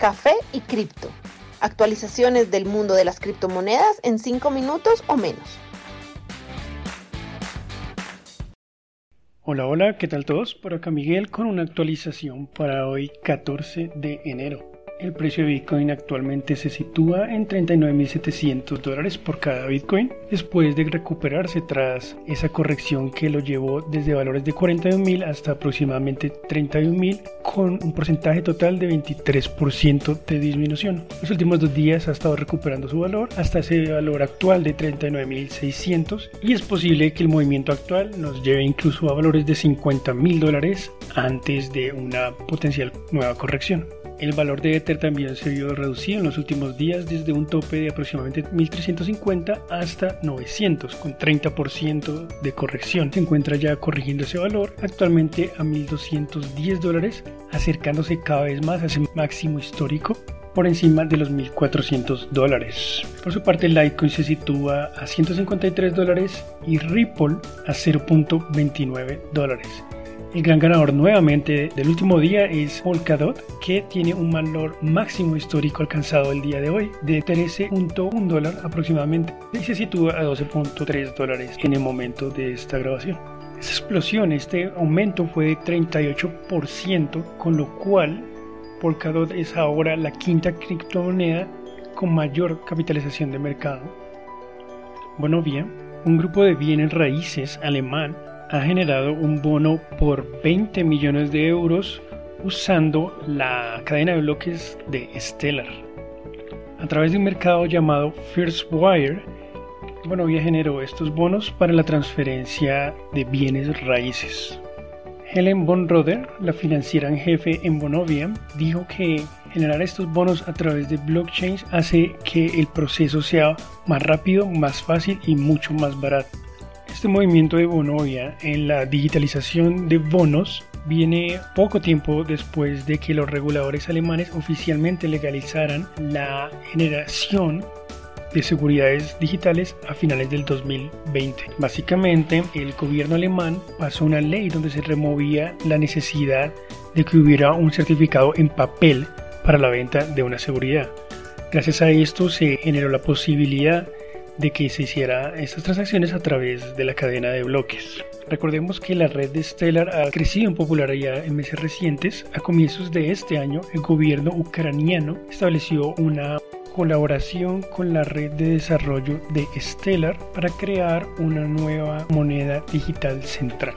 café y cripto. Actualizaciones del mundo de las criptomonedas en 5 minutos o menos. Hola, hola, ¿qué tal todos? Por acá Miguel con una actualización para hoy 14 de enero. El precio de Bitcoin actualmente se sitúa en 39.700 dólares por cada Bitcoin, después de recuperarse tras esa corrección que lo llevó desde valores de 41.000 hasta aproximadamente 31.000, con un porcentaje total de 23% de disminución. Los últimos dos días ha estado recuperando su valor hasta ese valor actual de 39.600 y es posible que el movimiento actual nos lleve incluso a valores de 50.000 dólares antes de una potencial nueva corrección. El valor de Ether también se vio reducido en los últimos días desde un tope de aproximadamente 1350 hasta 900 con 30% de corrección. Se encuentra ya corrigiendo ese valor actualmente a 1210 dólares acercándose cada vez más a ese máximo histórico por encima de los 1.400 dólares. Por su parte, Litecoin se sitúa a 153 dólares y Ripple a 0.29 dólares. El gran ganador nuevamente del último día es Polkadot, que tiene un valor máximo histórico alcanzado el día de hoy de 13.1 dólar aproximadamente y se sitúa a 12.3 dólares en el momento de esta grabación. Esta explosión, este aumento fue de 38%, con lo cual Polkadot es ahora la quinta criptomoneda con mayor capitalización de mercado. Bueno, bien, un grupo de bienes raíces alemán ha generado un bono por 20 millones de euros usando la cadena de bloques de Stellar. A través de un mercado llamado First Wire, Bonovia generó estos bonos para la transferencia de bienes raíces. Helen von Roder, la financiera en jefe en Bonovia, dijo que generar estos bonos a través de blockchain hace que el proceso sea más rápido, más fácil y mucho más barato. Este movimiento de Bonovia en la digitalización de bonos viene poco tiempo después de que los reguladores alemanes oficialmente legalizaran la generación de seguridades digitales a finales del 2020. Básicamente, el gobierno alemán pasó una ley donde se removía la necesidad de que hubiera un certificado en papel para la venta de una seguridad. Gracias a esto se generó la posibilidad de que se hiciera estas transacciones a través de la cadena de bloques. Recordemos que la red de Stellar ha crecido en popularidad en meses recientes. A comienzos de este año, el gobierno ucraniano estableció una colaboración con la red de desarrollo de Stellar para crear una nueva moneda digital central.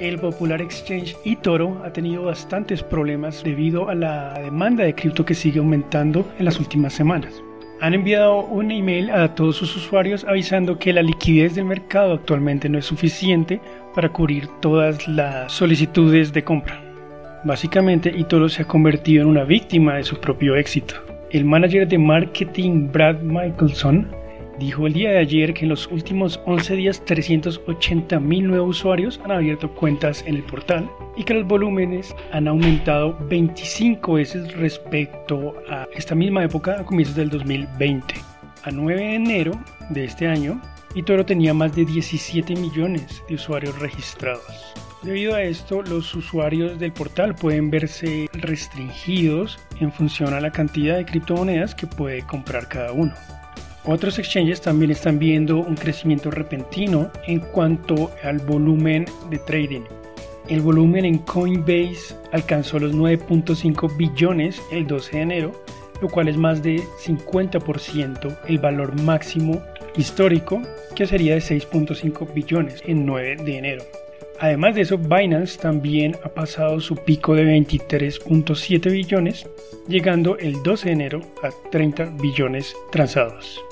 El popular exchange eToro ha tenido bastantes problemas debido a la demanda de cripto que sigue aumentando en las últimas semanas han enviado un email a todos sus usuarios avisando que la liquidez del mercado actualmente no es suficiente para cubrir todas las solicitudes de compra. Básicamente, Itoro se ha convertido en una víctima de su propio éxito. El manager de marketing Brad Michelson dijo el día de ayer que en los últimos 11 días 380 mil nuevos usuarios han abierto cuentas en el portal y que los volúmenes han aumentado 25 veces respecto a esta misma época a comienzos del 2020. A 9 de enero de este año, Itoro tenía más de 17 millones de usuarios registrados. Debido a esto, los usuarios del portal pueden verse restringidos en función a la cantidad de criptomonedas que puede comprar cada uno. Otros exchanges también están viendo un crecimiento repentino en cuanto al volumen de trading. El volumen en Coinbase alcanzó los 9.5 billones el 12 de enero, lo cual es más de 50% el valor máximo histórico, que sería de 6.5 billones en 9 de enero. Además de eso, Binance también ha pasado su pico de 23.7 billones, llegando el 12 de enero a 30 billones transados.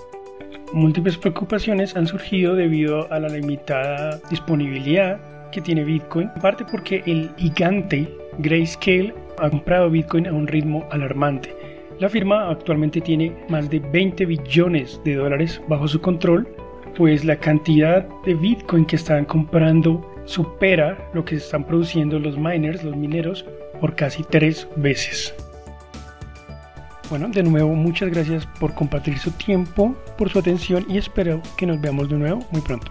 Múltiples preocupaciones han surgido debido a la limitada disponibilidad que tiene Bitcoin, en parte porque el gigante Grayscale ha comprado Bitcoin a un ritmo alarmante. La firma actualmente tiene más de 20 billones de dólares bajo su control, pues la cantidad de Bitcoin que están comprando supera lo que están produciendo los miners, los mineros, por casi tres veces. Bueno, de nuevo muchas gracias por compartir su tiempo, por su atención y espero que nos veamos de nuevo muy pronto.